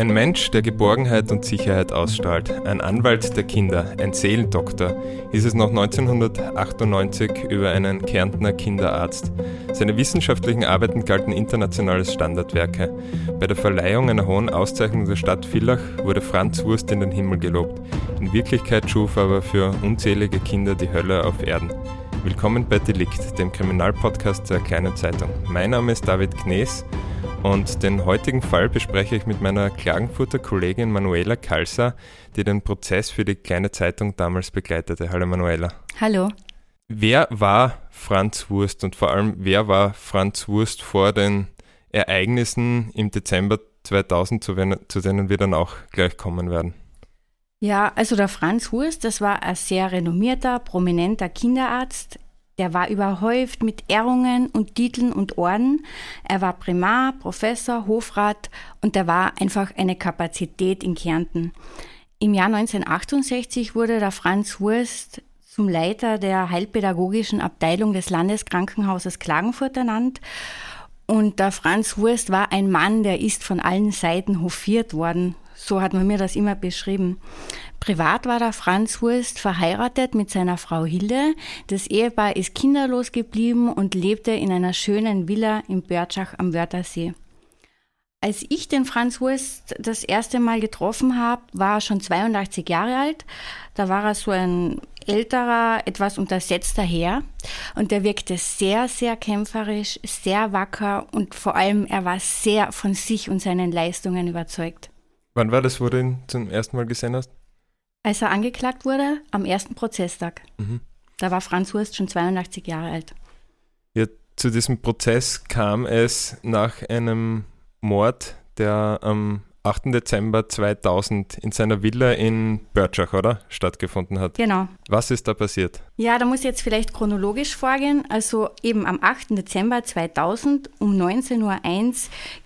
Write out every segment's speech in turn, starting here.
Ein Mensch, der Geborgenheit und Sicherheit ausstrahlt, ein Anwalt der Kinder, ein Seelendoktor, ist es noch 1998 über einen Kärntner Kinderarzt. Seine wissenschaftlichen Arbeiten galten international als Standardwerke. Bei der Verleihung einer hohen Auszeichnung der Stadt Villach wurde Franz Wurst in den Himmel gelobt. In Wirklichkeit schuf er aber für unzählige Kinder die Hölle auf Erden. Willkommen bei Delikt, dem Kriminalpodcast der Kleinen Zeitung. Mein Name ist David Knees und den heutigen Fall bespreche ich mit meiner Klagenfurter Kollegin Manuela Kalser, die den Prozess für die kleine Zeitung damals begleitete. Hallo Manuela. Hallo. Wer war Franz Wurst und vor allem wer war Franz Wurst vor den Ereignissen im Dezember 2000, zu denen wir dann auch gleich kommen werden? Ja, also der Franz Wurst, das war ein sehr renommierter, prominenter Kinderarzt der war überhäuft mit Ehrungen und Titeln und Orden. Er war Primar, Professor, Hofrat und er war einfach eine Kapazität in Kärnten. Im Jahr 1968 wurde der Franz Wurst zum Leiter der heilpädagogischen Abteilung des Landeskrankenhauses Klagenfurt ernannt. Und der Franz Wurst war ein Mann, der ist von allen Seiten hofiert worden. So hat man mir das immer beschrieben. Privat war der Franz Wurst verheiratet mit seiner Frau Hilde. Das Ehepaar ist kinderlos geblieben und lebte in einer schönen Villa in Börtschach am Wörthersee. Als ich den Franz Wurst das erste Mal getroffen habe, war er schon 82 Jahre alt. Da war er so ein älterer, etwas untersetzter Herr und der wirkte sehr, sehr kämpferisch, sehr wacker und vor allem er war sehr von sich und seinen Leistungen überzeugt. Wann war das, wo du ihn zum ersten Mal gesehen hast? Als er angeklagt wurde, am ersten Prozesstag. Mhm. Da war Franz Hurst schon 82 Jahre alt. Ja, zu diesem Prozess kam es nach einem Mord, der am 8. Dezember 2000 in seiner Villa in Börtschach, oder? Stattgefunden hat. Genau. Was ist da passiert? Ja, da muss ich jetzt vielleicht chronologisch vorgehen. Also eben am 8. Dezember 2000 um 19.01 Uhr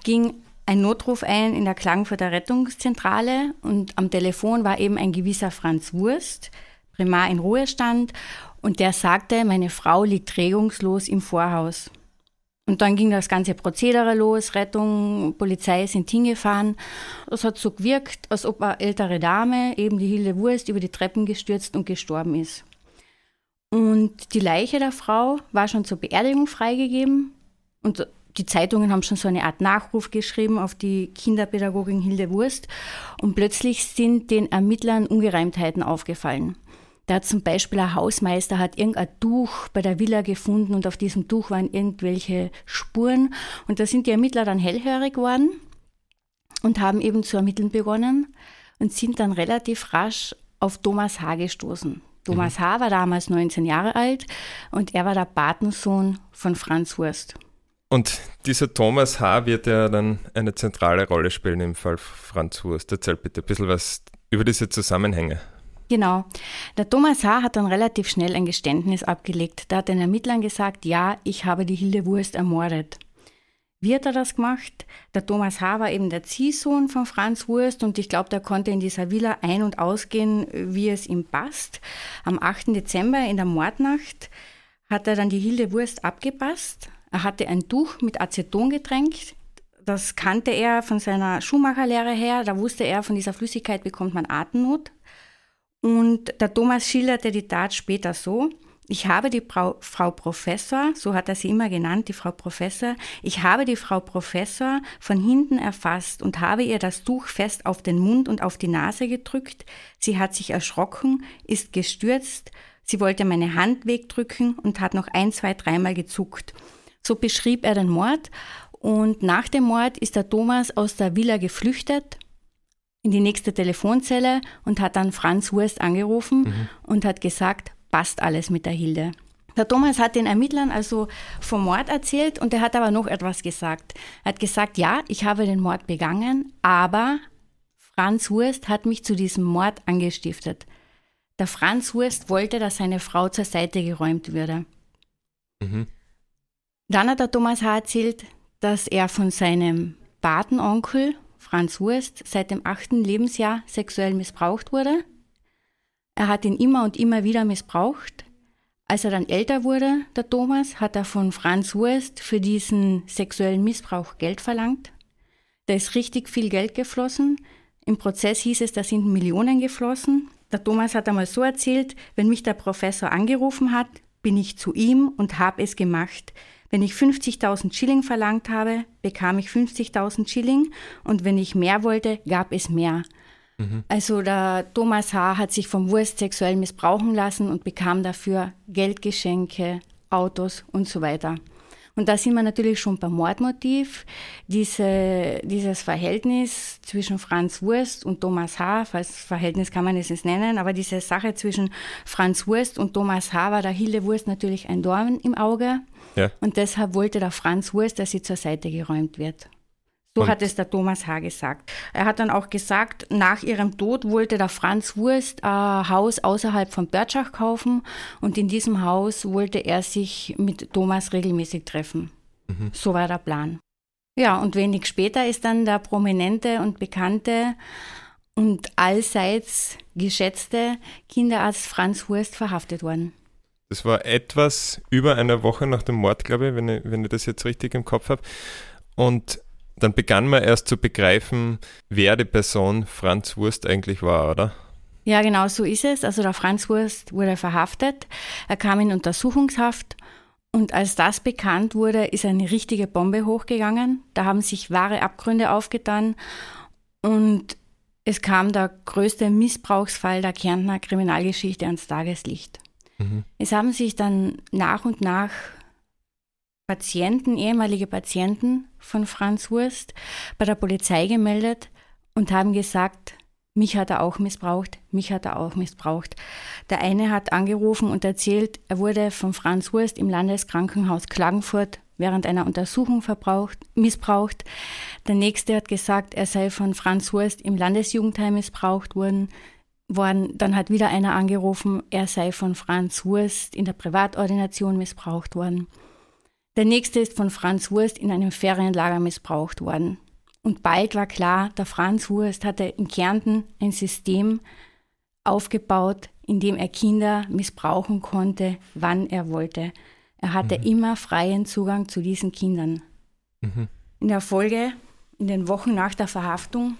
ging ein Notruf ein in der Klagenfurter Rettungszentrale und am Telefon war eben ein gewisser Franz Wurst, Primar in Ruhestand, und der sagte, meine Frau liegt regungslos im Vorhaus. Und dann ging das ganze Prozedere los, Rettung, Polizei sind hingefahren. Es hat so gewirkt, als ob eine ältere Dame, eben die Hilde Wurst, über die Treppen gestürzt und gestorben ist. Und die Leiche der Frau war schon zur Beerdigung freigegeben. Und die Zeitungen haben schon so eine Art Nachruf geschrieben auf die Kinderpädagogin Hilde Wurst und plötzlich sind den Ermittlern Ungereimtheiten aufgefallen. Da zum Beispiel ein Hausmeister hat irgendein Tuch bei der Villa gefunden und auf diesem Tuch waren irgendwelche Spuren und da sind die Ermittler dann hellhörig geworden und haben eben zu ermitteln begonnen und sind dann relativ rasch auf Thomas H. gestoßen. Thomas mhm. H. war damals 19 Jahre alt und er war der Patensohn von Franz Wurst. Und dieser Thomas H. wird ja dann eine zentrale Rolle spielen im Fall Franz Wurst. Erzähl bitte ein bisschen was über diese Zusammenhänge. Genau. Der Thomas H. hat dann relativ schnell ein Geständnis abgelegt. Da hat den Ermittlern gesagt, ja, ich habe die Hilde Wurst ermordet. Wie hat er das gemacht? Der Thomas H. war eben der Ziehsohn von Franz Wurst und ich glaube, der konnte in dieser Villa ein- und ausgehen, wie es ihm passt. Am 8. Dezember in der Mordnacht hat er dann die Hilde Wurst abgepasst, er hatte ein Tuch mit Aceton getränkt. Das kannte er von seiner Schuhmacherlehre her. Da wusste er, von dieser Flüssigkeit bekommt man Atemnot. Und der Thomas schilderte die Tat später so. Ich habe die Frau, Frau Professor, so hat er sie immer genannt, die Frau Professor, ich habe die Frau Professor von hinten erfasst und habe ihr das Tuch fest auf den Mund und auf die Nase gedrückt. Sie hat sich erschrocken, ist gestürzt, sie wollte meine Hand wegdrücken und hat noch ein, zwei, dreimal gezuckt. So beschrieb er den Mord. Und nach dem Mord ist der Thomas aus der Villa geflüchtet in die nächste Telefonzelle und hat dann Franz Wurst angerufen mhm. und hat gesagt, passt alles mit der Hilde. Der Thomas hat den Ermittlern also vom Mord erzählt und er hat aber noch etwas gesagt. Er hat gesagt, ja, ich habe den Mord begangen, aber Franz Wurst hat mich zu diesem Mord angestiftet. Der Franz Wurst wollte, dass seine Frau zur Seite geräumt würde. Mhm. Dann hat der Thomas H. erzählt, dass er von seinem Patenonkel Franz Wurst seit dem achten Lebensjahr sexuell missbraucht wurde. Er hat ihn immer und immer wieder missbraucht. Als er dann älter wurde, der Thomas, hat er von Franz Wurst für diesen sexuellen Missbrauch Geld verlangt. Da ist richtig viel Geld geflossen. Im Prozess hieß es, da sind Millionen geflossen. Der Thomas hat einmal so erzählt, wenn mich der Professor angerufen hat, bin ich zu ihm und habe es gemacht. Wenn ich 50.000 Schilling verlangt habe, bekam ich 50.000 Schilling und wenn ich mehr wollte, gab es mehr. Mhm. Also der Thomas H. hat sich vom Wurst sexuell missbrauchen lassen und bekam dafür Geldgeschenke, Autos und so weiter. Und da sind wir natürlich schon beim Mordmotiv. Diese, dieses Verhältnis zwischen Franz Wurst und Thomas H., als Verhältnis kann man es nicht nennen, aber diese Sache zwischen Franz Wurst und Thomas H. war der Hilde Wurst natürlich ein Dorn im Auge. Ja. Und deshalb wollte der Franz Wurst, dass sie zur Seite geräumt wird. So und hat es der Thomas H. gesagt. Er hat dann auch gesagt, nach ihrem Tod wollte der Franz Wurst ein Haus außerhalb von Börtschach kaufen und in diesem Haus wollte er sich mit Thomas regelmäßig treffen. Mhm. So war der Plan. Ja, und wenig später ist dann der prominente und bekannte und allseits geschätzte Kinderarzt Franz Wurst verhaftet worden. Das war etwas über eine Woche nach dem Mord, glaube ich, wenn ich, wenn ich das jetzt richtig im Kopf habe. Und dann begann man erst zu begreifen, wer die Person Franz Wurst eigentlich war, oder? Ja, genau so ist es. Also der Franz Wurst wurde verhaftet, er kam in Untersuchungshaft und als das bekannt wurde, ist eine richtige Bombe hochgegangen. Da haben sich wahre Abgründe aufgetan und es kam der größte Missbrauchsfall der Kärntner Kriminalgeschichte ans Tageslicht. Mhm. Es haben sich dann nach und nach Patienten, ehemalige Patienten von Franz Wurst bei der Polizei gemeldet und haben gesagt, mich hat er auch missbraucht, mich hat er auch missbraucht. Der eine hat angerufen und erzählt, er wurde von Franz Wurst im Landeskrankenhaus Klagenfurt während einer Untersuchung verbraucht, missbraucht. Der nächste hat gesagt, er sei von Franz Wurst im Landesjugendheim missbraucht worden. Worden. Dann hat wieder einer angerufen, er sei von Franz Wurst in der Privatordination missbraucht worden. Der nächste ist von Franz Wurst in einem Ferienlager missbraucht worden. Und bald war klar, der Franz Wurst hatte in Kärnten ein System aufgebaut, in dem er Kinder missbrauchen konnte, wann er wollte. Er hatte mhm. immer freien Zugang zu diesen Kindern. Mhm. In der Folge, in den Wochen nach der Verhaftung,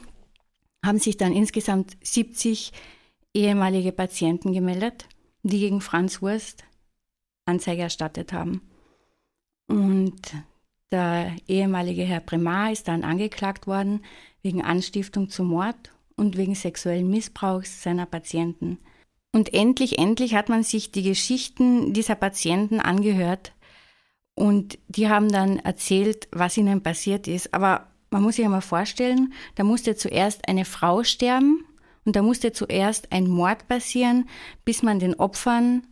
haben sich dann insgesamt 70 ehemalige Patienten gemeldet, die gegen Franz Wurst Anzeige erstattet haben. Und der ehemalige Herr Primar ist dann angeklagt worden wegen Anstiftung zum Mord und wegen sexuellen Missbrauchs seiner Patienten. Und endlich, endlich hat man sich die Geschichten dieser Patienten angehört und die haben dann erzählt, was ihnen passiert ist. Aber man muss sich einmal vorstellen, da musste zuerst eine Frau sterben und da musste zuerst ein Mord passieren, bis man den Opfern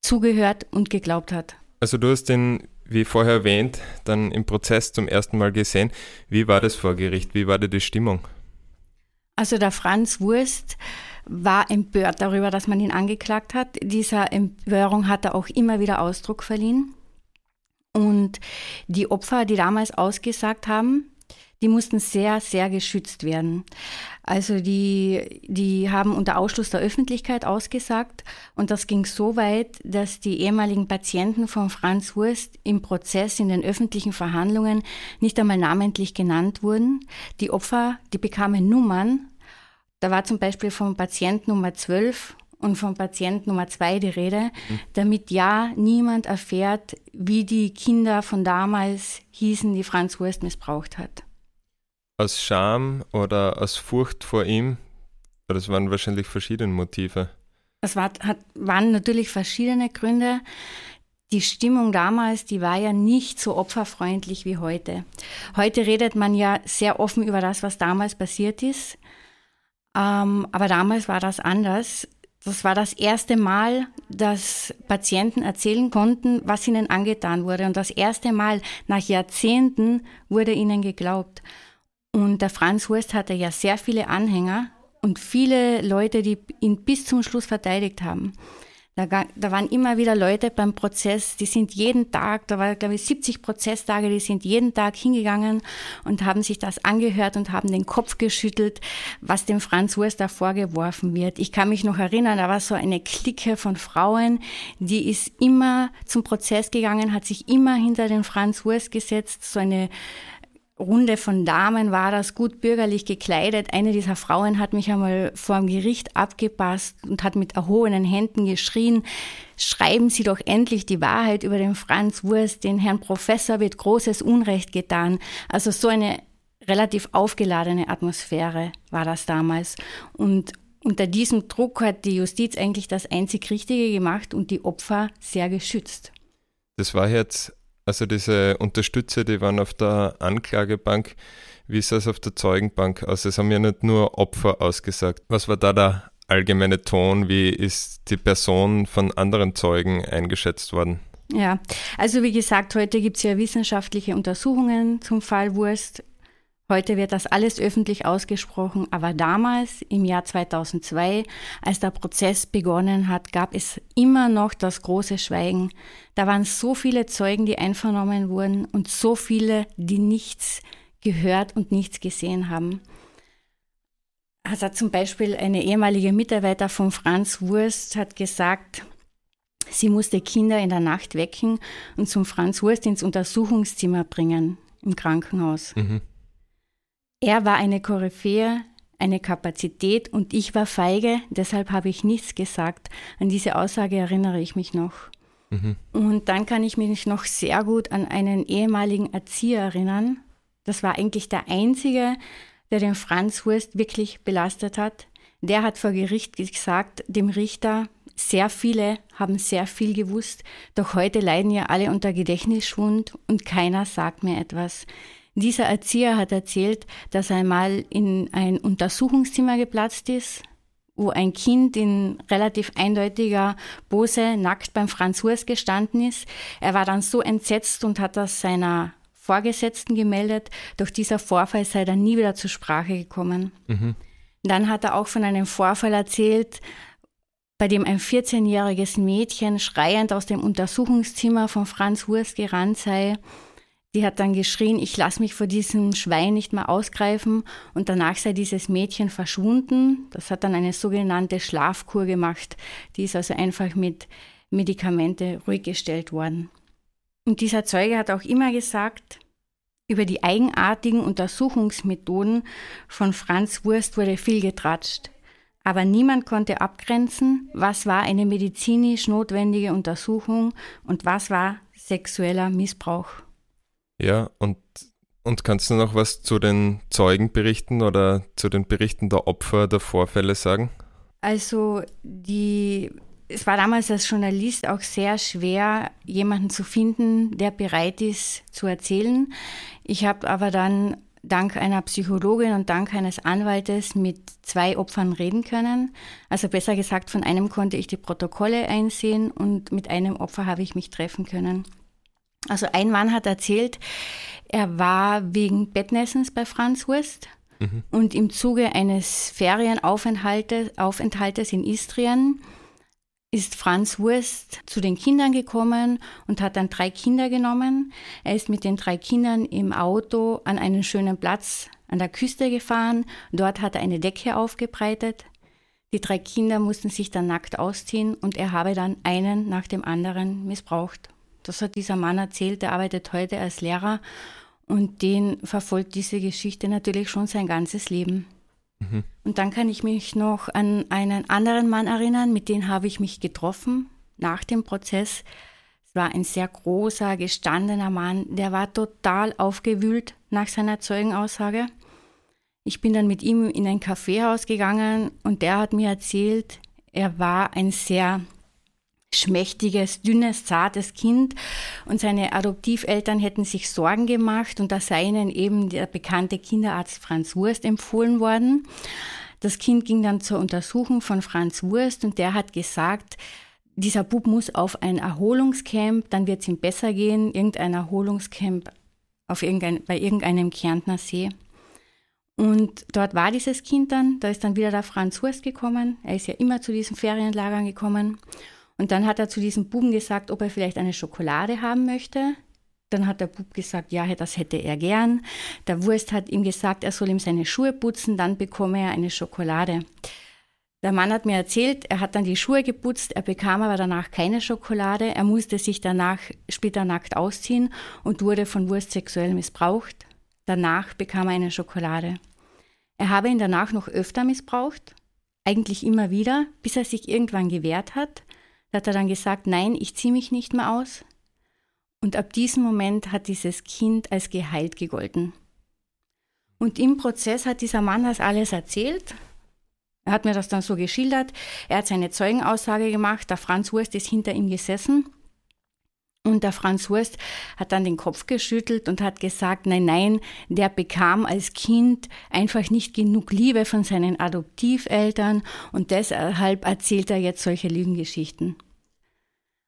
zugehört und geglaubt hat. Also du hast den, wie vorher erwähnt, dann im Prozess zum ersten Mal gesehen. Wie war das vor Gericht? Wie war da die Stimmung? Also der Franz Wurst war empört darüber, dass man ihn angeklagt hat. Dieser Empörung hat er auch immer wieder Ausdruck verliehen. Und die Opfer, die damals ausgesagt haben, die mussten sehr, sehr geschützt werden. Also die, die haben unter Ausschluss der Öffentlichkeit ausgesagt und das ging so weit, dass die ehemaligen Patienten von Franz Wurst im Prozess in den öffentlichen Verhandlungen nicht einmal namentlich genannt wurden. Die Opfer, die bekamen Nummern. Da war zum Beispiel vom Patient Nummer 12 und vom Patient Nummer 2 die Rede, mhm. damit ja niemand erfährt, wie die Kinder von damals hießen, die Franz Wurst missbraucht hat aus Scham oder aus Furcht vor ihm? Das waren wahrscheinlich verschiedene Motive. Es war, hat, waren natürlich verschiedene Gründe. Die Stimmung damals, die war ja nicht so opferfreundlich wie heute. Heute redet man ja sehr offen über das, was damals passiert ist. Ähm, aber damals war das anders. Das war das erste Mal, dass Patienten erzählen konnten, was ihnen angetan wurde. Und das erste Mal nach Jahrzehnten wurde ihnen geglaubt. Und der Franz Wurst hatte ja sehr viele Anhänger und viele Leute, die ihn bis zum Schluss verteidigt haben. Da, da, waren immer wieder Leute beim Prozess, die sind jeden Tag, da waren glaube ich 70 Prozesstage, die sind jeden Tag hingegangen und haben sich das angehört und haben den Kopf geschüttelt, was dem Franz Wurst da vorgeworfen wird. Ich kann mich noch erinnern, da war so eine Clique von Frauen, die ist immer zum Prozess gegangen, hat sich immer hinter den Franz Wurst gesetzt, so eine Runde von Damen war das, gut bürgerlich gekleidet. Eine dieser Frauen hat mich einmal vor dem Gericht abgepasst und hat mit erhobenen Händen geschrien, schreiben Sie doch endlich die Wahrheit über den Franz Wurst, den Herrn Professor wird großes Unrecht getan. Also so eine relativ aufgeladene Atmosphäre war das damals. Und unter diesem Druck hat die Justiz eigentlich das einzig Richtige gemacht und die Opfer sehr geschützt. Das war jetzt also diese Unterstützer, die waren auf der Anklagebank. Wie ist das auf der Zeugenbank aus? Es haben ja nicht nur Opfer ausgesagt. Was war da der allgemeine Ton? Wie ist die Person von anderen Zeugen eingeschätzt worden? Ja, also wie gesagt, heute gibt es ja wissenschaftliche Untersuchungen zum Fall Wurst. Heute wird das alles öffentlich ausgesprochen, aber damals, im Jahr 2002, als der Prozess begonnen hat, gab es immer noch das große Schweigen. Da waren so viele Zeugen, die einvernommen wurden und so viele, die nichts gehört und nichts gesehen haben. Also zum Beispiel eine ehemalige Mitarbeiter von Franz Wurst hat gesagt, sie musste Kinder in der Nacht wecken und zum Franz Wurst ins Untersuchungszimmer bringen im Krankenhaus. Mhm. Er war eine Koryphäe, eine Kapazität und ich war feige, deshalb habe ich nichts gesagt. An diese Aussage erinnere ich mich noch. Mhm. Und dann kann ich mich noch sehr gut an einen ehemaligen Erzieher erinnern. Das war eigentlich der einzige, der den Franz Wurst wirklich belastet hat. Der hat vor Gericht gesagt, dem Richter, sehr viele haben sehr viel gewusst, doch heute leiden ja alle unter Gedächtnisschwund und keiner sagt mir etwas. Dieser Erzieher hat erzählt, dass er einmal in ein Untersuchungszimmer geplatzt ist, wo ein Kind in relativ eindeutiger Pose nackt beim Franz Hurs gestanden ist. Er war dann so entsetzt und hat das seiner Vorgesetzten gemeldet. Doch dieser Vorfall sei dann nie wieder zur Sprache gekommen. Mhm. Dann hat er auch von einem Vorfall erzählt, bei dem ein 14-jähriges Mädchen schreiend aus dem Untersuchungszimmer von Franz Hurs gerannt sei die hat dann geschrien, ich lasse mich vor diesem Schwein nicht mehr ausgreifen und danach sei dieses Mädchen verschwunden. Das hat dann eine sogenannte Schlafkur gemacht. Die ist also einfach mit Medikamente ruhig gestellt worden. Und dieser Zeuge hat auch immer gesagt, über die eigenartigen Untersuchungsmethoden von Franz Wurst wurde viel getratscht. Aber niemand konnte abgrenzen, was war eine medizinisch notwendige Untersuchung und was war sexueller Missbrauch. Ja, und, und kannst du noch was zu den Zeugenberichten oder zu den Berichten der Opfer der Vorfälle sagen? Also die es war damals als Journalist auch sehr schwer, jemanden zu finden, der bereit ist zu erzählen. Ich habe aber dann dank einer Psychologin und dank eines Anwaltes mit zwei Opfern reden können. Also besser gesagt, von einem konnte ich die Protokolle einsehen und mit einem Opfer habe ich mich treffen können. Also ein Mann hat erzählt, er war wegen Bettnessens bei Franz Wurst mhm. und im Zuge eines Ferienaufenthaltes in Istrien ist Franz Wurst zu den Kindern gekommen und hat dann drei Kinder genommen. Er ist mit den drei Kindern im Auto an einen schönen Platz an der Küste gefahren. Dort hat er eine Decke aufgebreitet. Die drei Kinder mussten sich dann nackt ausziehen und er habe dann einen nach dem anderen missbraucht. Das hat dieser Mann erzählt, der arbeitet heute als Lehrer und den verfolgt diese Geschichte natürlich schon sein ganzes Leben. Mhm. Und dann kann ich mich noch an einen anderen Mann erinnern, mit dem habe ich mich getroffen nach dem Prozess. Es war ein sehr großer, gestandener Mann, der war total aufgewühlt nach seiner Zeugenaussage. Ich bin dann mit ihm in ein Kaffeehaus gegangen und der hat mir erzählt, er war ein sehr schmächtiges, dünnes, zartes Kind und seine Adoptiveltern hätten sich Sorgen gemacht und da sei ihnen eben der bekannte Kinderarzt Franz Wurst empfohlen worden. Das Kind ging dann zur Untersuchung von Franz Wurst und der hat gesagt, dieser Bub muss auf ein Erholungscamp, dann wird es ihm besser gehen, irgendein Erholungscamp auf irgendein, bei irgendeinem Kärntner See. Und dort war dieses Kind dann, da ist dann wieder der Franz Wurst gekommen. Er ist ja immer zu diesen Ferienlagern gekommen. Und dann hat er zu diesem Buben gesagt, ob er vielleicht eine Schokolade haben möchte. Dann hat der Bub gesagt, ja, das hätte er gern. Der Wurst hat ihm gesagt, er soll ihm seine Schuhe putzen, dann bekomme er eine Schokolade. Der Mann hat mir erzählt, er hat dann die Schuhe geputzt, er bekam aber danach keine Schokolade. Er musste sich danach später nackt ausziehen und wurde von Wurst sexuell missbraucht. Danach bekam er eine Schokolade. Er habe ihn danach noch öfter missbraucht, eigentlich immer wieder, bis er sich irgendwann gewehrt hat. Da hat er dann gesagt, nein, ich ziehe mich nicht mehr aus. Und ab diesem Moment hat dieses Kind als geheilt gegolten. Und im Prozess hat dieser Mann das alles erzählt. Er hat mir das dann so geschildert. Er hat seine Zeugenaussage gemacht. Der Franz Wurst ist hinter ihm gesessen und der Franz Wurst hat dann den Kopf geschüttelt und hat gesagt, nein, nein, der bekam als Kind einfach nicht genug Liebe von seinen Adoptiveltern und deshalb erzählt er jetzt solche Lügengeschichten.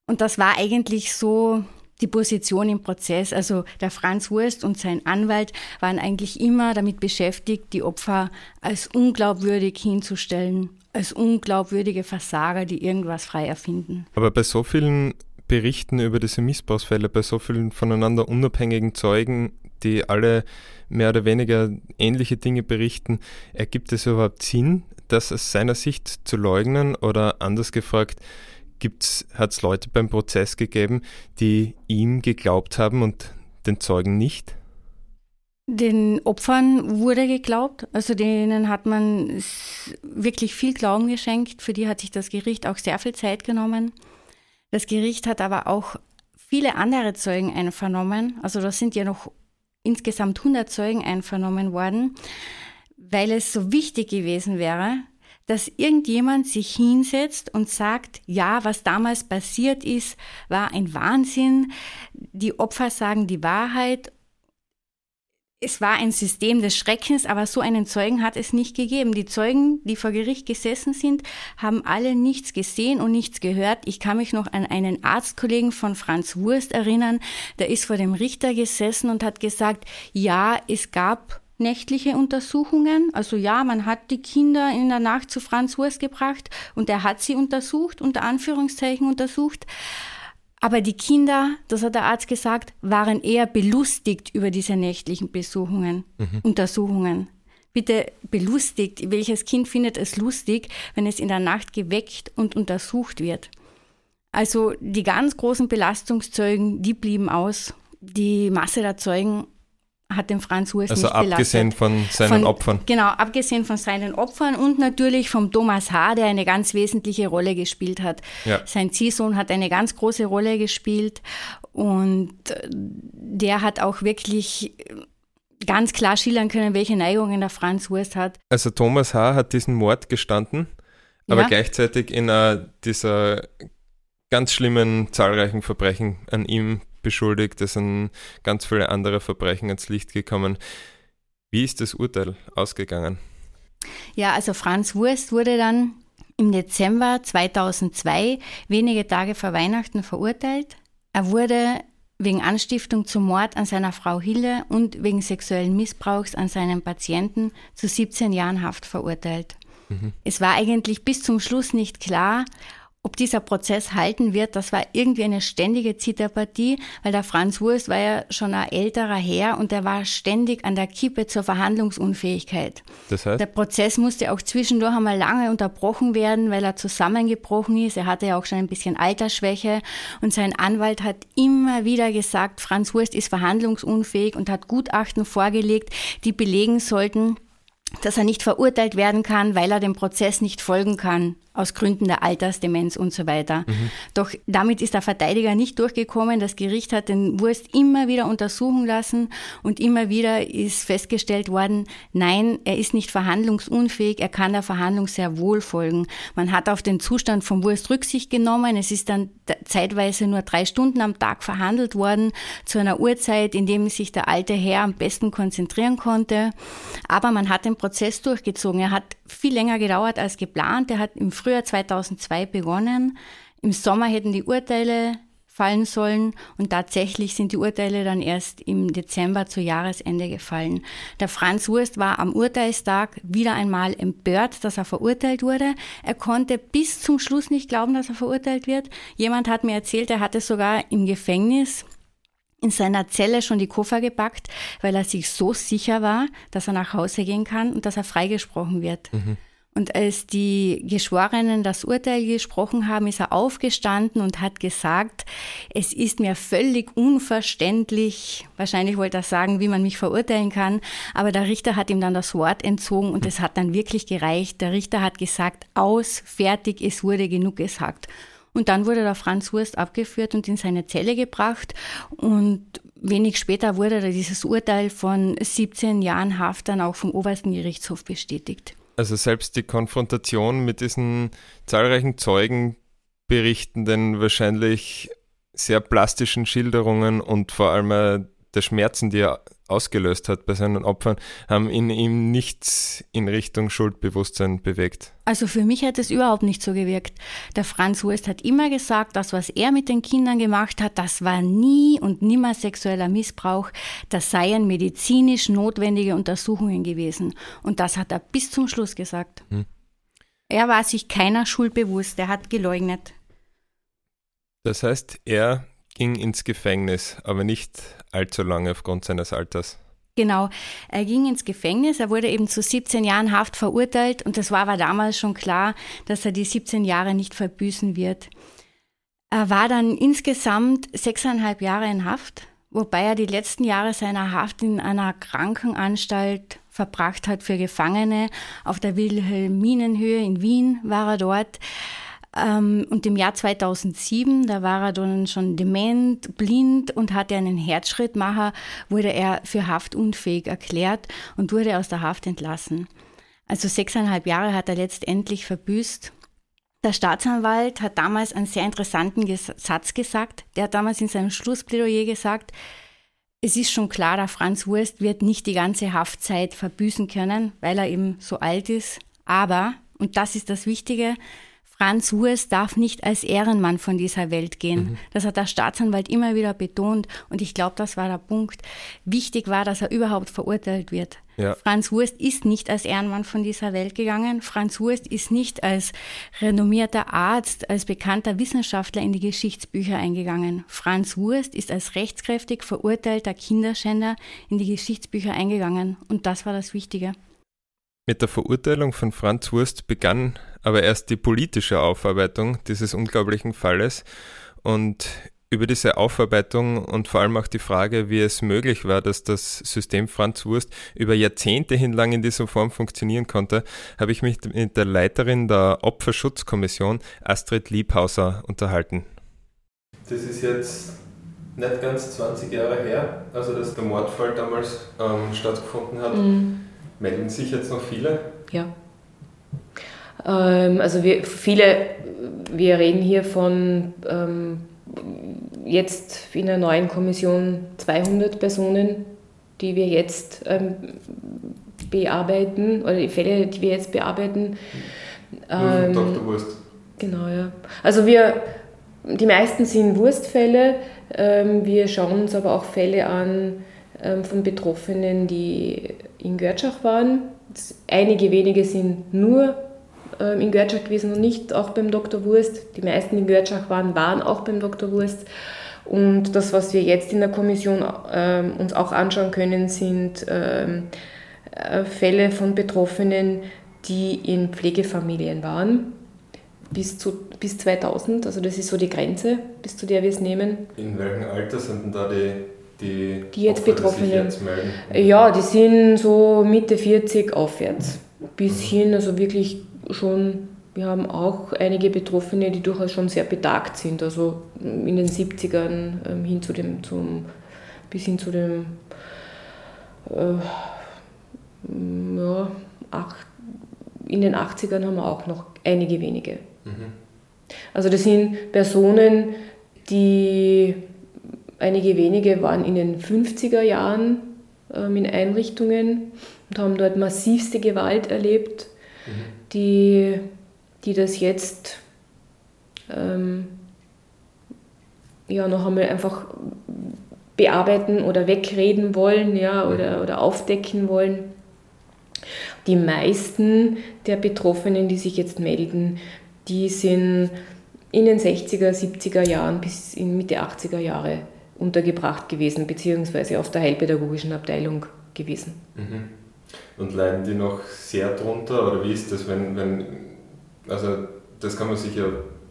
Und das war eigentlich so die Position im Prozess. Also der Franz Wurst und sein Anwalt waren eigentlich immer damit beschäftigt, die Opfer als unglaubwürdig hinzustellen, als unglaubwürdige Versager, die irgendwas frei erfinden. Aber bei so vielen Berichten über diese Missbrauchsfälle bei so vielen voneinander unabhängigen Zeugen, die alle mehr oder weniger ähnliche Dinge berichten, ergibt es überhaupt Sinn, das aus seiner Sicht zu leugnen oder anders gefragt, hat es Leute beim Prozess gegeben, die ihm geglaubt haben und den Zeugen nicht? Den Opfern wurde geglaubt, also denen hat man wirklich viel Glauben geschenkt, für die hat sich das Gericht auch sehr viel Zeit genommen. Das Gericht hat aber auch viele andere Zeugen einvernommen. Also da sind ja noch insgesamt 100 Zeugen einvernommen worden, weil es so wichtig gewesen wäre, dass irgendjemand sich hinsetzt und sagt, ja, was damals passiert ist, war ein Wahnsinn. Die Opfer sagen die Wahrheit es war ein System des Schreckens, aber so einen Zeugen hat es nicht gegeben. Die Zeugen, die vor Gericht gesessen sind, haben alle nichts gesehen und nichts gehört. Ich kann mich noch an einen Arztkollegen von Franz Wurst erinnern, der ist vor dem Richter gesessen und hat gesagt, ja, es gab nächtliche Untersuchungen. Also ja, man hat die Kinder in der Nacht zu Franz Wurst gebracht und er hat sie untersucht, unter Anführungszeichen untersucht. Aber die Kinder, das hat der Arzt gesagt, waren eher belustigt über diese nächtlichen Besuchungen, mhm. Untersuchungen. Bitte belustigt. Welches Kind findet es lustig, wenn es in der Nacht geweckt und untersucht wird? Also die ganz großen Belastungszeugen, die blieben aus. Die Masse der Zeugen hat den Franz Urs also nicht abgesehen belastet. von seinen von, Opfern. Genau, abgesehen von seinen Opfern und natürlich vom Thomas H., der eine ganz wesentliche Rolle gespielt hat. Ja. Sein Ziehsohn hat eine ganz große Rolle gespielt und der hat auch wirklich ganz klar schildern können, welche Neigungen der Franz Wurst hat. Also Thomas H. hat diesen Mord gestanden, aber ja. gleichzeitig in uh, dieser ganz schlimmen zahlreichen Verbrechen an ihm beschuldigt. Es sind ganz viele andere Verbrechen ans Licht gekommen. Wie ist das Urteil ausgegangen? Ja, also Franz Wurst wurde dann im Dezember 2002, wenige Tage vor Weihnachten, verurteilt. Er wurde wegen Anstiftung zum Mord an seiner Frau Hille und wegen sexuellen Missbrauchs an seinen Patienten zu 17 Jahren Haft verurteilt. Mhm. Es war eigentlich bis zum Schluss nicht klar, ob dieser Prozess halten wird, das war irgendwie eine ständige Zitterpartie, weil der Franz Wurst war ja schon ein älterer Herr und der war ständig an der Kippe zur Verhandlungsunfähigkeit. Das heißt? Der Prozess musste auch zwischendurch einmal lange unterbrochen werden, weil er zusammengebrochen ist. Er hatte ja auch schon ein bisschen Altersschwäche und sein Anwalt hat immer wieder gesagt, Franz Wurst ist verhandlungsunfähig und hat Gutachten vorgelegt, die belegen sollten, dass er nicht verurteilt werden kann, weil er dem Prozess nicht folgen kann aus Gründen der Altersdemenz und so weiter. Mhm. Doch damit ist der Verteidiger nicht durchgekommen. Das Gericht hat den Wurst immer wieder untersuchen lassen und immer wieder ist festgestellt worden, nein, er ist nicht verhandlungsunfähig, er kann der Verhandlung sehr wohl folgen. Man hat auf den Zustand vom Wurst Rücksicht genommen. Es ist dann zeitweise nur drei Stunden am Tag verhandelt worden, zu einer Uhrzeit, in dem sich der alte Herr am besten konzentrieren konnte. Aber man hat den Prozess durchgezogen. Er hat viel länger gedauert als geplant. Er hat im Frühjahr 2002 begonnen. Im Sommer hätten die Urteile fallen sollen und tatsächlich sind die Urteile dann erst im Dezember zu Jahresende gefallen. Der Franz Wurst war am Urteilstag wieder einmal empört, dass er verurteilt wurde. Er konnte bis zum Schluss nicht glauben, dass er verurteilt wird. Jemand hat mir erzählt, er hatte sogar im Gefängnis in seiner Zelle schon die Koffer gepackt, weil er sich so sicher war, dass er nach Hause gehen kann und dass er freigesprochen wird. Mhm. Und als die Geschworenen das Urteil gesprochen haben, ist er aufgestanden und hat gesagt, es ist mir völlig unverständlich, wahrscheinlich wollte er sagen, wie man mich verurteilen kann, aber der Richter hat ihm dann das Wort entzogen und es hat dann wirklich gereicht. Der Richter hat gesagt, aus, fertig, es wurde genug gesagt. Und dann wurde der Franz Wurst abgeführt und in seine Zelle gebracht und wenig später wurde dieses Urteil von 17 Jahren Haft dann auch vom obersten Gerichtshof bestätigt. Also selbst die Konfrontation mit diesen zahlreichen Zeugenberichten, wahrscheinlich sehr plastischen Schilderungen und vor allem der Schmerzen, die er ausgelöst hat bei seinen Opfern, haben in ihm nichts in Richtung Schuldbewusstsein bewegt. Also für mich hat es überhaupt nicht so gewirkt. Der Franz Wurst hat immer gesagt, das, was er mit den Kindern gemacht hat, das war nie und nimmer sexueller Missbrauch, das seien medizinisch notwendige Untersuchungen gewesen. Und das hat er bis zum Schluss gesagt. Hm. Er war sich keiner Schuld bewusst, er hat geleugnet. Das heißt, er ging ins Gefängnis, aber nicht allzu lange aufgrund seines Alters. Genau, er ging ins Gefängnis, er wurde eben zu 17 Jahren Haft verurteilt und es war aber damals schon klar, dass er die 17 Jahre nicht verbüßen wird. Er war dann insgesamt sechseinhalb Jahre in Haft, wobei er die letzten Jahre seiner Haft in einer Krankenanstalt verbracht hat für Gefangene. Auf der Wilhelminenhöhe in Wien war er dort. Ähm, und im Jahr 2007, da war er dann schon dement, blind und hatte einen Herzschrittmacher, wurde er für haftunfähig erklärt und wurde aus der Haft entlassen. Also sechseinhalb Jahre hat er letztendlich verbüßt. Der Staatsanwalt hat damals einen sehr interessanten Satz gesagt. Der hat damals in seinem Schlussplädoyer gesagt, es ist schon klar, der Franz Wurst wird nicht die ganze Haftzeit verbüßen können, weil er eben so alt ist. Aber, und das ist das Wichtige, Franz Wurst darf nicht als Ehrenmann von dieser Welt gehen. Mhm. Das hat der Staatsanwalt immer wieder betont und ich glaube, das war der Punkt. Wichtig war, dass er überhaupt verurteilt wird. Ja. Franz Wurst ist nicht als Ehrenmann von dieser Welt gegangen. Franz Wurst ist nicht als renommierter Arzt, als bekannter Wissenschaftler in die Geschichtsbücher eingegangen. Franz Wurst ist als rechtskräftig verurteilter Kinderschänder in die Geschichtsbücher eingegangen und das war das Wichtige. Mit der Verurteilung von Franz Wurst begann aber erst die politische Aufarbeitung dieses unglaublichen Falles und über diese Aufarbeitung und vor allem auch die Frage, wie es möglich war, dass das System Franz Wurst über Jahrzehnte hinlang in dieser Form funktionieren konnte, habe ich mich mit der Leiterin der Opferschutzkommission, Astrid Liebhauser, unterhalten. Das ist jetzt nicht ganz 20 Jahre her, also dass der Mordfall damals ähm, stattgefunden hat. Mhm. Melden sich jetzt noch viele? Ja. Ähm, also wir, viele, wir reden hier von ähm, jetzt in der neuen Kommission 200 Personen, die wir jetzt ähm, bearbeiten, oder die Fälle, die wir jetzt bearbeiten. Ähm, Dr. Wurst. Genau, ja. Also wir, die meisten sind Wurstfälle. Ähm, wir schauen uns aber auch Fälle an ähm, von Betroffenen, die in Görtschach waren. Einige wenige sind nur ähm, in Görtschach gewesen und nicht auch beim Dr. Wurst. Die meisten, die in Görtschach waren, waren auch beim Dr. Wurst. Und das, was wir jetzt in der Kommission ähm, uns auch anschauen können, sind ähm, äh, Fälle von Betroffenen, die in Pflegefamilien waren. Bis, zu, bis 2000, also das ist so die Grenze, bis zu der wir es nehmen. In welchem Alter sind denn da die die, die jetzt Betroffenen. Ja, die sind so Mitte 40 aufwärts. Bis mhm. hin, also wirklich schon, wir haben auch einige Betroffene, die durchaus schon sehr betagt sind, also in den 70ern ähm, hin zu dem, zum, bis hin zu dem, äh, ja, ach, in den 80ern haben wir auch noch einige wenige. Mhm. Also das sind Personen, die Einige wenige waren in den 50er Jahren ähm, in Einrichtungen und haben dort massivste Gewalt erlebt, mhm. die, die das jetzt ähm, ja, noch einmal einfach bearbeiten oder wegreden wollen ja, oder, mhm. oder aufdecken wollen. Die meisten der Betroffenen, die sich jetzt melden, die sind in den 60er, 70er Jahren bis in Mitte 80er Jahre untergebracht gewesen, beziehungsweise auf der heilpädagogischen Abteilung gewesen. Mhm. Und leiden die noch sehr drunter oder wie ist das, wenn, wenn also das kann man sich ja,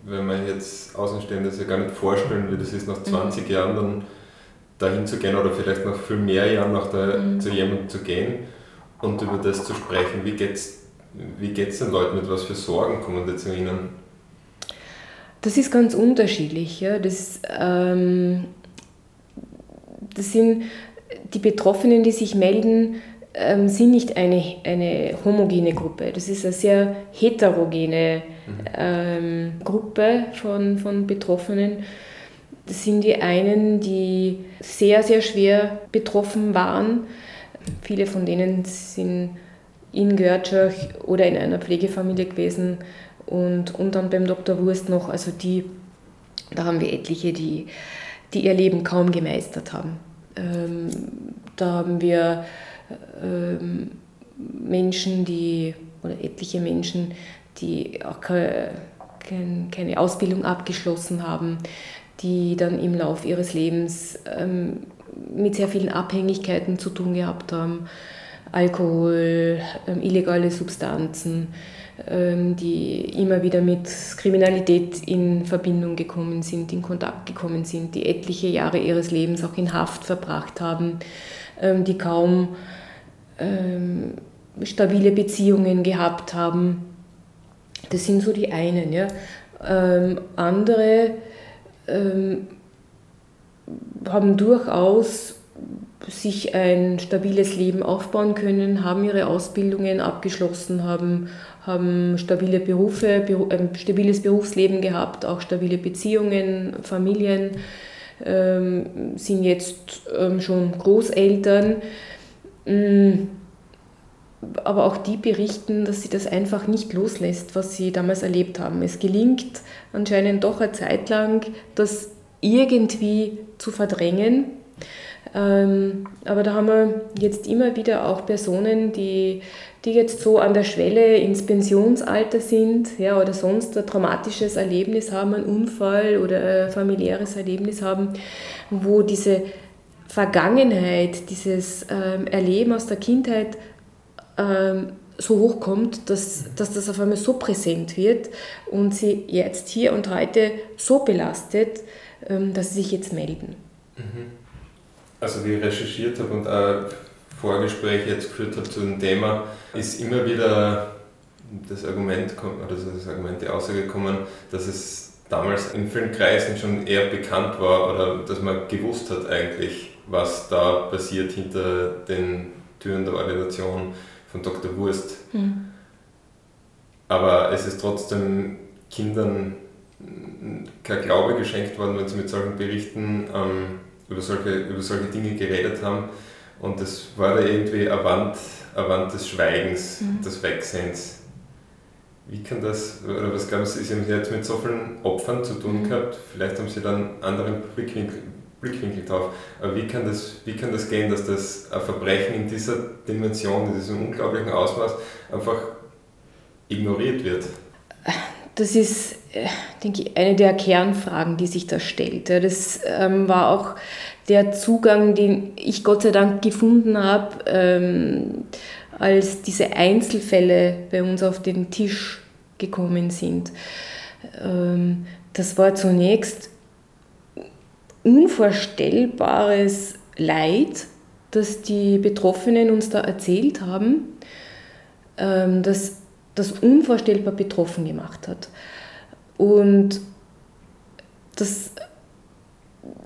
wenn man jetzt Außenstehende ja gar nicht vorstellen, wie das ist, nach 20 mhm. Jahren dann dahin zu gehen oder vielleicht nach viel mehr Jahren nach der, mhm. zu jemandem zu gehen und über das zu sprechen. Wie geht es wie geht's den Leuten mit was für Sorgen kommen die zu ihnen? Das ist ganz unterschiedlich. Ja. Das, ähm, das sind die Betroffenen, die sich melden, ähm, sind nicht eine, eine homogene Gruppe. Das ist eine sehr heterogene ähm, Gruppe von, von Betroffenen. Das sind die einen, die sehr, sehr schwer betroffen waren. Viele von denen sind in Görtschach oder in einer Pflegefamilie gewesen und, und dann beim Dr. Wurst noch, also die, da haben wir etliche, die, die ihr Leben kaum gemeistert haben. Ähm, da haben wir ähm, Menschen, die, oder etliche Menschen, die auch keine, keine Ausbildung abgeschlossen haben, die dann im Lauf ihres Lebens ähm, mit sehr vielen Abhängigkeiten zu tun gehabt haben. Alkohol, ähm, illegale Substanzen, die immer wieder mit Kriminalität in Verbindung gekommen sind, in Kontakt gekommen sind, die etliche Jahre ihres Lebens auch in Haft verbracht haben, ähm, die kaum ähm, stabile Beziehungen gehabt haben. Das sind so die einen. Ja. Ähm, andere ähm, haben durchaus sich ein stabiles Leben aufbauen können, haben ihre Ausbildungen abgeschlossen, haben, haben stabile Berufe, ein stabiles Berufsleben gehabt, auch stabile Beziehungen, Familien, ähm, sind jetzt ähm, schon Großeltern. Mm, aber auch die berichten, dass sie das einfach nicht loslässt, was sie damals erlebt haben. Es gelingt anscheinend doch eine Zeit lang, das irgendwie zu verdrängen. Ähm, aber da haben wir jetzt immer wieder auch Personen, die, die jetzt so an der Schwelle ins Pensionsalter sind ja, oder sonst ein traumatisches Erlebnis haben, einen Unfall oder ein familiäres Erlebnis haben, wo diese Vergangenheit, dieses ähm, Erleben aus der Kindheit ähm, so hochkommt, dass, dass das auf einmal so präsent wird und sie jetzt hier und heute so belastet, ähm, dass sie sich jetzt melden. Mhm. Also wie ich recherchiert habe und auch Vorgespräche jetzt geführt habe zu dem Thema, ist immer wieder das Argument, oder das Argument, die Aussage gekommen, dass es damals in vielen Kreisen schon eher bekannt war oder dass man gewusst hat eigentlich, was da passiert hinter den Türen der Organisation von Dr. Wurst. Mhm. Aber es ist trotzdem Kindern kein Glaube geschenkt worden, wenn sie mit solchen Berichten ähm, über, solche, über solche Dinge geredet haben. Und das war da irgendwie ein Wand, eine Wand des Schweigens, mhm. des Wegsehens. Wie kann das, oder was glauben Sie, Sie haben jetzt mit so vielen Opfern zu tun mhm. gehabt, vielleicht haben Sie dann einen anderen Blickwinkel, Blickwinkel drauf. Aber wie kann, das, wie kann das gehen, dass das ein Verbrechen in dieser Dimension, in diesem unglaublichen Ausmaß einfach ignoriert wird? Das ist, äh, denke ich, eine der Kernfragen, die sich da stellt. Das ähm, war auch der Zugang, den ich Gott sei Dank gefunden habe, ähm, als diese Einzelfälle bei uns auf den Tisch gekommen sind. Ähm, das war zunächst unvorstellbares Leid, das die Betroffenen uns da erzählt haben, ähm, das unvorstellbar betroffen gemacht hat. Und das,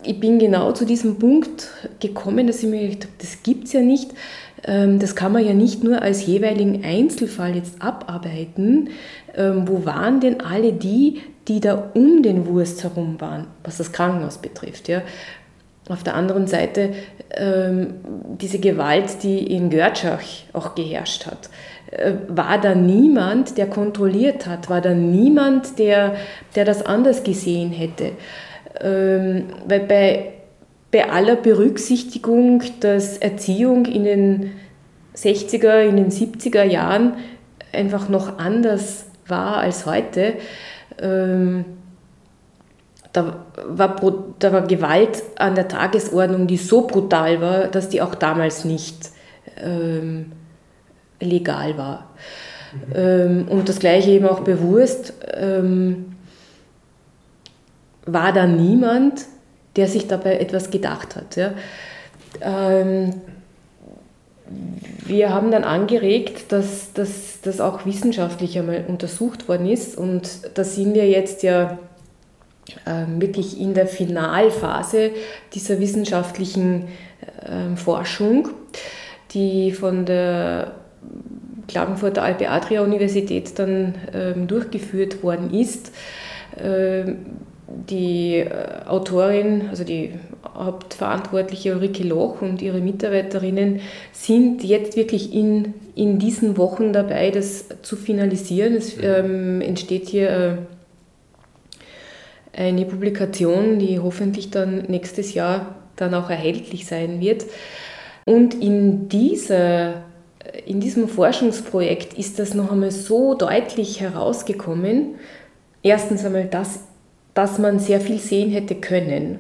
ich bin genau zu diesem Punkt gekommen, dass ich mir gedacht habe, das gibt es ja nicht. Ähm, das kann man ja nicht nur als jeweiligen Einzelfall jetzt abarbeiten. Ähm, wo waren denn alle die, die da um den Wurst herum waren, was das Krankenhaus betrifft. Ja. Auf der anderen Seite ähm, diese Gewalt, die in Görtschach auch geherrscht hat. Äh, war da niemand, der kontrolliert hat? War da niemand, der, der das anders gesehen hätte? Ähm, weil bei, bei aller Berücksichtigung, dass Erziehung in den 60er, in den 70er Jahren einfach noch anders war als heute, ähm, da war, da war Gewalt an der Tagesordnung, die so brutal war, dass die auch damals nicht ähm, legal war. Mhm. Ähm, und das gleiche eben auch bewusst, ähm, war da niemand, der sich dabei etwas gedacht hat. Ja. Ähm, wir haben dann angeregt, dass das auch wissenschaftlich einmal untersucht worden ist und da sind wir jetzt ja ähm, wirklich in der Finalphase dieser wissenschaftlichen ähm, Forschung, die von der Klagenfurter Alpe Adria Universität dann ähm, durchgeführt worden ist. Die äh, Autorin, also die Hauptverantwortliche Ulrike Loch und ihre Mitarbeiterinnen sind jetzt wirklich in, in diesen Wochen dabei, das zu finalisieren. Es ähm, entsteht hier äh, eine Publikation, die hoffentlich dann nächstes Jahr dann auch erhältlich sein wird. Und in, dieser, in diesem Forschungsprojekt ist das noch einmal so deutlich herausgekommen. Erstens einmal, dass, dass man sehr viel sehen hätte können,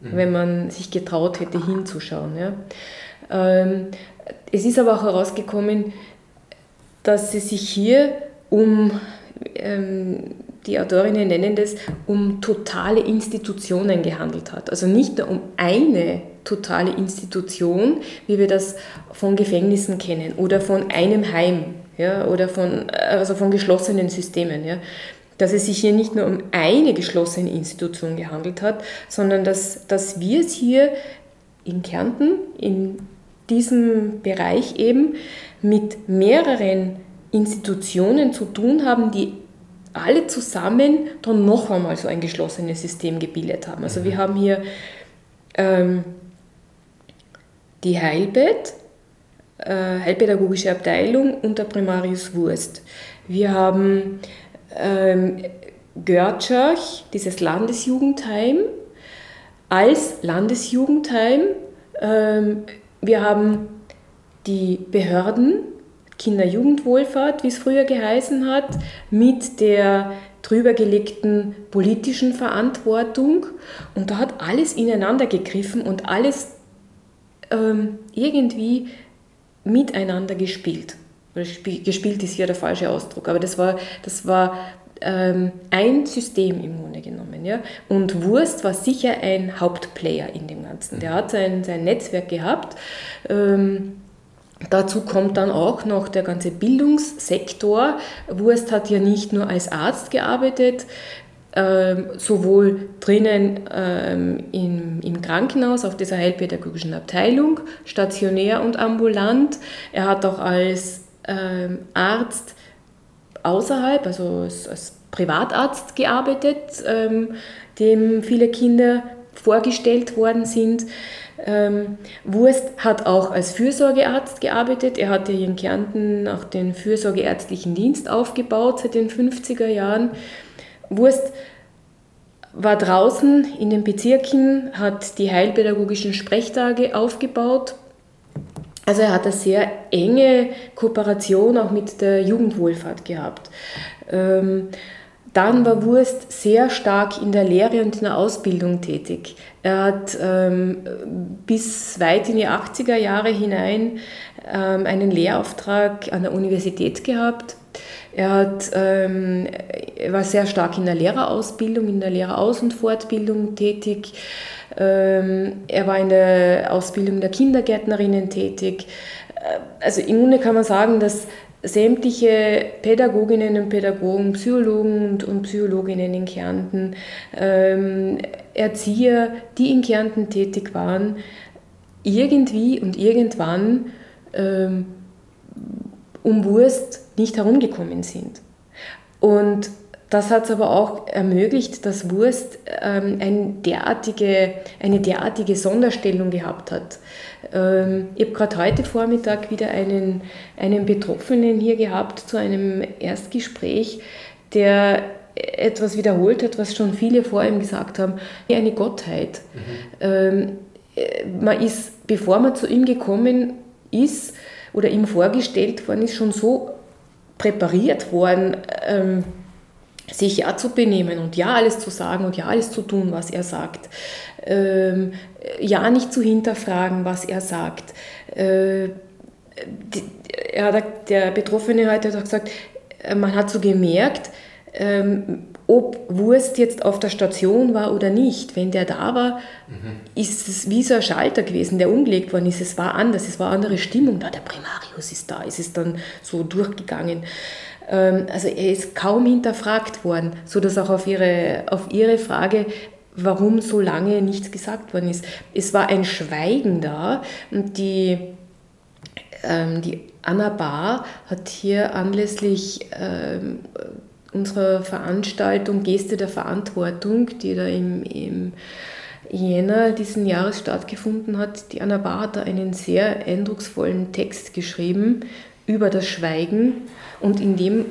mhm. wenn man sich getraut hätte hinzuschauen. Ja. Ähm, es ist aber auch herausgekommen, dass es sich hier um ähm, die Autorinnen nennen das, um totale Institutionen gehandelt hat. Also nicht nur um eine totale Institution, wie wir das von Gefängnissen kennen oder von einem Heim ja, oder von, also von geschlossenen Systemen. Ja. Dass es sich hier nicht nur um eine geschlossene Institution gehandelt hat, sondern dass, dass wir es hier in Kärnten, in diesem Bereich eben, mit mehreren Institutionen zu tun haben, die alle zusammen dann noch einmal so ein geschlossenes System gebildet haben. Also wir haben hier ähm, die Heilbett, äh, Heilpädagogische Abteilung unter Primarius Wurst. Wir haben ähm, Görtschach, dieses Landesjugendheim, als Landesjugendheim. Ähm, wir haben die Behörden, Kinder-Jugendwohlfahrt, wie es früher geheißen hat, mit der drüber gelegten politischen Verantwortung. Und da hat alles ineinander gegriffen und alles ähm, irgendwie miteinander gespielt. Gespielt ist hier der falsche Ausdruck, aber das war, das war ähm, ein System im Grunde genommen. Ja? Und Wurst war sicher ein Hauptplayer in dem Ganzen. Der hat sein, sein Netzwerk gehabt. Ähm, Dazu kommt dann auch noch der ganze Bildungssektor. Wurst hat ja nicht nur als Arzt gearbeitet, ähm, sowohl drinnen ähm, im, im, Krankenhaus auf dieser heilpädagogischen Abteilung, stationär und ambulant. Er hat auch als ähm, Arzt außerhalb, also als, als Privatarzt gearbeitet, ähm, dem viele Kinder vorgestellt worden sind. Ähm, Wurst hat auch als Fürsorgearzt gearbeitet. Er hatte hier in Kärnten auch den fürsorgeärztlichen Dienst aufgebaut seit den 50er Jahren. Wurst war draußen in den Bezirken, hat die heilpädagogischen Sprechtage aufgebaut. Also er hat eine sehr enge Kooperation auch mit der Jugendwohlfahrt gehabt. Ähm, dann war Wurst sehr stark in der Lehre und in der Ausbildung tätig. Er hat ähm, bis weit in die 80er Jahre hinein ähm, einen Lehrauftrag an der Universität gehabt. Er, hat, ähm, war sehr stark in der Lehrerausbildung, in der Lehreraus- und Fortbildung tätig. Ähm, er war in der Ausbildung der Kindergärtnerinnen tätig. Äh, also im Grunde kann man sagen, dass sämtliche Pädagoginnen und Pädagogen, Psychologen und, und Psychologinnen in Kärnten, ähm, Erzieher, die in Kärnten tätig waren, irgendwie und irgendwann ähm, um Wurst nicht herumgekommen sind. Und das hat es aber auch ermöglicht, dass Wurst ähm, ein derartige, eine derartige Sonderstellung gehabt hat. Ähm, ich habe gerade heute Vormittag wieder einen, einen Betroffenen hier gehabt zu einem Erstgespräch, der etwas wiederholt hat, was schon viele vor ihm gesagt haben, wie eine Gottheit. Mhm. Ähm, man ist, bevor man zu ihm gekommen ist oder ihm vorgestellt worden ist, schon so präpariert worden, ähm, sich ja zu benehmen und ja alles zu sagen und ja alles zu tun, was er sagt. Ähm, ja nicht zu hinterfragen, was er sagt. Äh, der, der Betroffene hat gesagt, man hat so gemerkt, ähm, ob Wurst jetzt auf der Station war oder nicht. Wenn der da war, mhm. ist es wie so ein Schalter gewesen, der umgelegt worden ist. Es war anders, es war eine andere Stimmung da. Der Primarius ist da, es ist dann so durchgegangen. Ähm, also er ist kaum hinterfragt worden, sodass auch auf ihre, auf ihre Frage, warum so lange nichts gesagt worden ist. Es war ein Schweigen da und die, ähm, die Anna Bahr hat hier anlässlich ähm, unserer Veranstaltung Geste der Verantwortung, die da im, im Jänner diesen Jahres stattgefunden hat. Die Anna Bar hat da einen sehr eindrucksvollen Text geschrieben über das Schweigen und in dem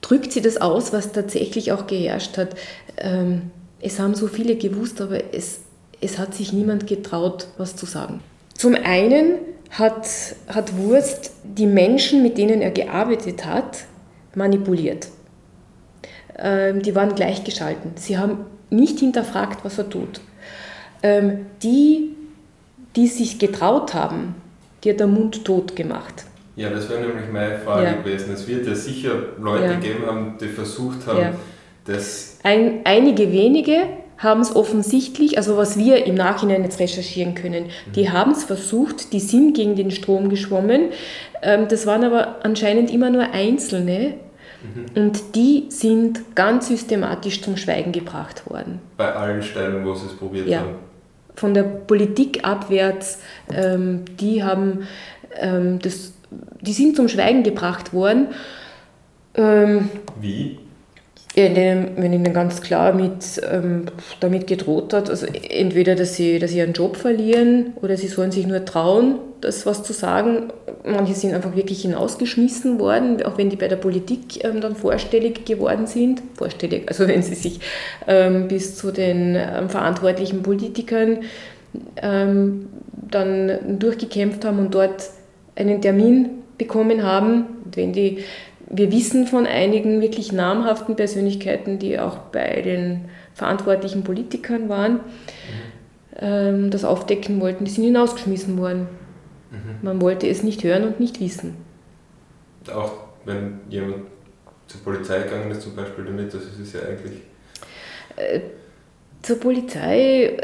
drückt sie das aus, was tatsächlich auch geherrscht hat. Ähm, es haben so viele gewusst, aber es, es hat sich niemand getraut, was zu sagen. Zum einen hat, hat Wurst die Menschen, mit denen er gearbeitet hat, manipuliert. Ähm, die waren gleichgeschalten. Sie haben nicht hinterfragt, was er tut. Ähm, die, die sich getraut haben, die hat der Mund tot gemacht. Ja, das wäre nämlich meine Frage ja. gewesen. Es wird ja sicher Leute ja. geben haben, die versucht haben, ja. das. Ein, einige wenige haben es offensichtlich, also was wir im Nachhinein jetzt recherchieren können, mhm. die haben es versucht, die sind gegen den Strom geschwommen. Ähm, das waren aber anscheinend immer nur Einzelne, Mhm. Und die sind ganz systematisch zum Schweigen gebracht worden. Bei allen Stellen, wo sie es probiert ja. haben. Von der Politik abwärts, ähm, die haben ähm, das, die sind zum Schweigen gebracht worden. Ähm, Wie? Wenn ihnen ganz klar mit, ähm, damit gedroht hat, also entweder, dass sie, dass sie ihren Job verlieren oder sie sollen sich nur trauen, das was zu sagen. Manche sind einfach wirklich hinausgeschmissen worden, auch wenn die bei der Politik ähm, dann vorstellig geworden sind. Vorstellig, also wenn sie sich ähm, bis zu den ähm, verantwortlichen Politikern ähm, dann durchgekämpft haben und dort einen Termin bekommen haben. Und wenn die wir wissen von einigen wirklich namhaften Persönlichkeiten, die auch bei den verantwortlichen Politikern waren, mhm. das aufdecken wollten, die sind hinausgeschmissen worden. Mhm. Man wollte es nicht hören und nicht wissen. Auch wenn jemand zur Polizei gegangen ist, zum Beispiel damit, das ist es ja eigentlich. Äh, zur Polizei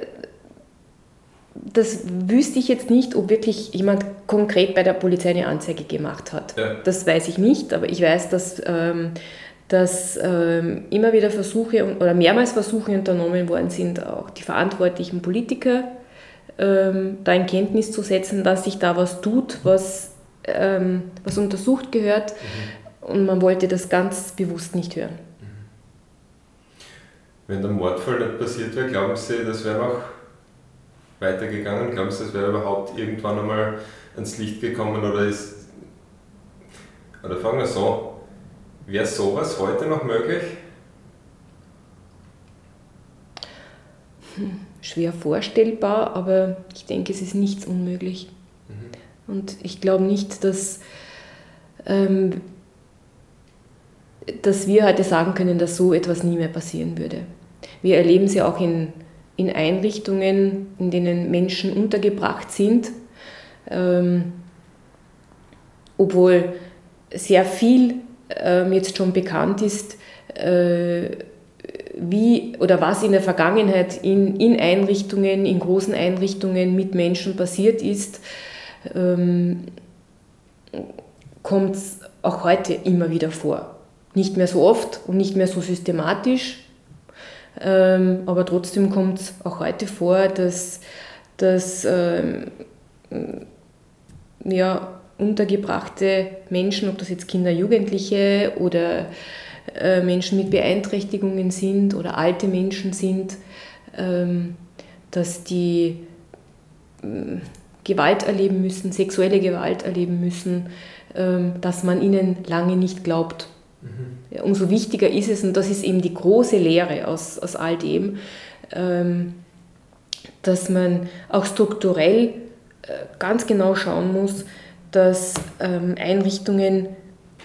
das wüsste ich jetzt nicht, ob wirklich jemand konkret bei der Polizei eine Anzeige gemacht hat. Ja. Das weiß ich nicht, aber ich weiß, dass, ähm, dass ähm, immer wieder Versuche oder mehrmals Versuche unternommen worden sind, auch die verantwortlichen Politiker ähm, da in Kenntnis zu setzen, dass sich da was tut, was, ähm, was untersucht gehört. Mhm. Und man wollte das ganz bewusst nicht hören. Mhm. Wenn der Mordfall nicht passiert wäre, glauben Sie, das wäre noch weitergegangen? Glauben Sie, es wäre überhaupt irgendwann einmal ans Licht gekommen oder ist. Oder fangen wir so, wäre sowas heute noch möglich? Hm, schwer vorstellbar, aber ich denke, es ist nichts unmöglich. Mhm. Und ich glaube nicht, dass, ähm, dass wir heute sagen können, dass so etwas nie mehr passieren würde. Wir erleben es ja auch in in Einrichtungen, in denen Menschen untergebracht sind, ähm, obwohl sehr viel ähm, jetzt schon bekannt ist, äh, wie oder was in der Vergangenheit in, in Einrichtungen, in großen Einrichtungen mit Menschen passiert ist, ähm, kommt es auch heute immer wieder vor. Nicht mehr so oft und nicht mehr so systematisch, ähm, aber trotzdem kommt es auch heute vor, dass, dass ähm, ja, untergebrachte Menschen, ob das jetzt Kinder, Jugendliche oder äh, Menschen mit Beeinträchtigungen sind oder alte Menschen sind, ähm, dass die Gewalt erleben müssen, sexuelle Gewalt erleben müssen, ähm, dass man ihnen lange nicht glaubt. Mhm. Umso wichtiger ist es, und das ist eben die große Lehre aus, aus all dem, ähm, dass man auch strukturell äh, ganz genau schauen muss, dass ähm, Einrichtungen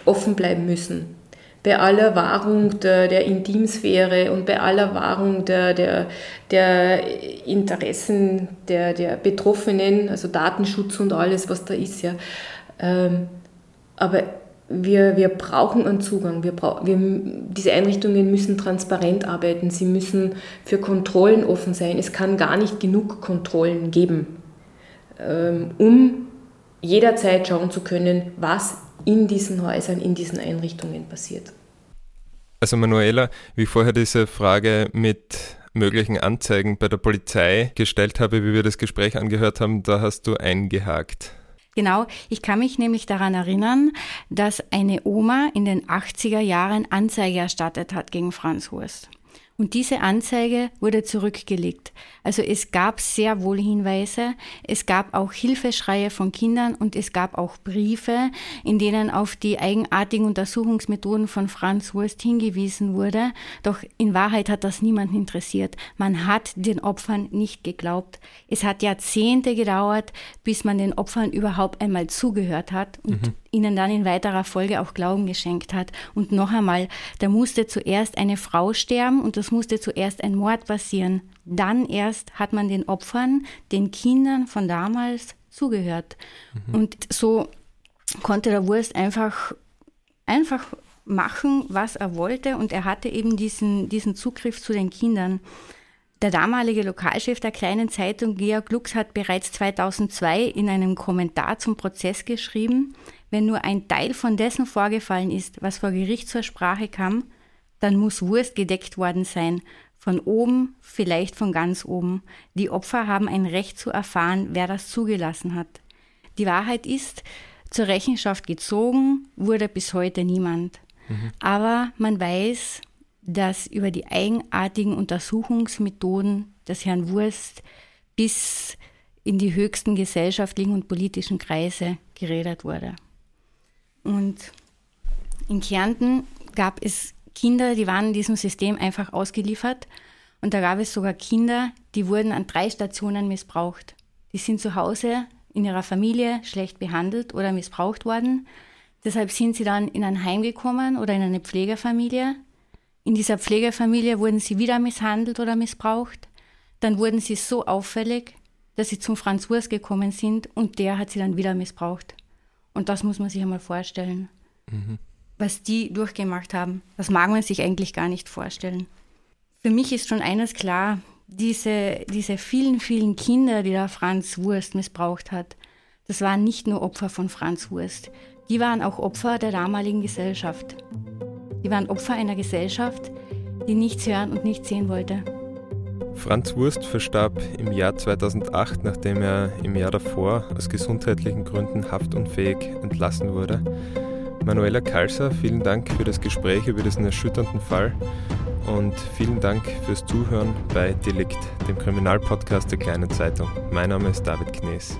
offen bleiben müssen. Bei aller Wahrung der, der Intimsphäre und bei aller Wahrung der, der, der Interessen der, der Betroffenen, also Datenschutz und alles, was da ist, ja, Ähm, aber wir, wir brauchen einen Zugang. Wir, brauch, wir, diese Einrichtungen müssen transparent arbeiten. Sie müssen für Kontrollen offen sein. Es kann gar nicht genug Kontrollen geben, ähm, um jederzeit schauen zu können, was in diesen Häusern, in diesen Einrichtungen passiert. Also Manuela, wie ich vorher diese Frage mit möglichen Anzeigen bei der Polizei gestellt habe, wie wir das Gespräch angehört haben, da hast du eingehakt. Genau, ich kann mich nämlich daran erinnern, dass eine Oma in den 80er Jahren Anzeige erstattet hat gegen Franz Hurst. Und diese Anzeige wurde zurückgelegt. Also es gab sehr wohl Hinweise, es gab auch Hilfeschreie von Kindern und es gab auch Briefe, in denen auf die eigenartigen Untersuchungsmethoden von Franz Wurst hingewiesen wurde. Doch in Wahrheit hat das niemanden interessiert. Man hat den Opfern nicht geglaubt. Es hat Jahrzehnte gedauert, bis man den Opfern überhaupt einmal zugehört hat und mhm ihnen dann in weiterer Folge auch Glauben geschenkt hat. Und noch einmal, da musste zuerst eine Frau sterben und es musste zuerst ein Mord passieren. Dann erst hat man den Opfern, den Kindern von damals zugehört. Mhm. Und so konnte der Wurst einfach, einfach machen, was er wollte und er hatte eben diesen, diesen Zugriff zu den Kindern. Der damalige Lokalchef der kleinen Zeitung Georg Lux hat bereits 2002 in einem Kommentar zum Prozess geschrieben, wenn nur ein Teil von dessen vorgefallen ist, was vor Gericht zur Sprache kam, dann muss Wurst gedeckt worden sein. Von oben, vielleicht von ganz oben. Die Opfer haben ein Recht zu erfahren, wer das zugelassen hat. Die Wahrheit ist, zur Rechenschaft gezogen wurde bis heute niemand. Mhm. Aber man weiß, dass über die eigenartigen Untersuchungsmethoden des Herrn Wurst bis in die höchsten gesellschaftlichen und politischen Kreise geredet wurde. Und in Kärnten gab es Kinder, die waren in diesem System einfach ausgeliefert. Und da gab es sogar Kinder, die wurden an drei Stationen missbraucht. Die sind zu Hause in ihrer Familie schlecht behandelt oder missbraucht worden. Deshalb sind sie dann in ein Heim gekommen oder in eine Pflegefamilie. In dieser Pflegefamilie wurden sie wieder misshandelt oder missbraucht. Dann wurden sie so auffällig, dass sie zum Franz Wurst gekommen sind und der hat sie dann wieder missbraucht. Und das muss man sich einmal vorstellen. Mhm. Was die durchgemacht haben, das mag man sich eigentlich gar nicht vorstellen. Für mich ist schon eines klar, diese, diese vielen, vielen Kinder, die da Franz Wurst missbraucht hat, das waren nicht nur Opfer von Franz Wurst, die waren auch Opfer der damaligen Gesellschaft. Die waren Opfer einer Gesellschaft, die nichts hören und nichts sehen wollte. Franz Wurst verstarb im Jahr 2008, nachdem er im Jahr davor aus gesundheitlichen Gründen haftunfähig entlassen wurde. Manuela Kalser, vielen Dank für das Gespräch über diesen erschütternden Fall und vielen Dank fürs Zuhören bei Delikt, dem Kriminalpodcast der Kleinen Zeitung. Mein Name ist David Knees.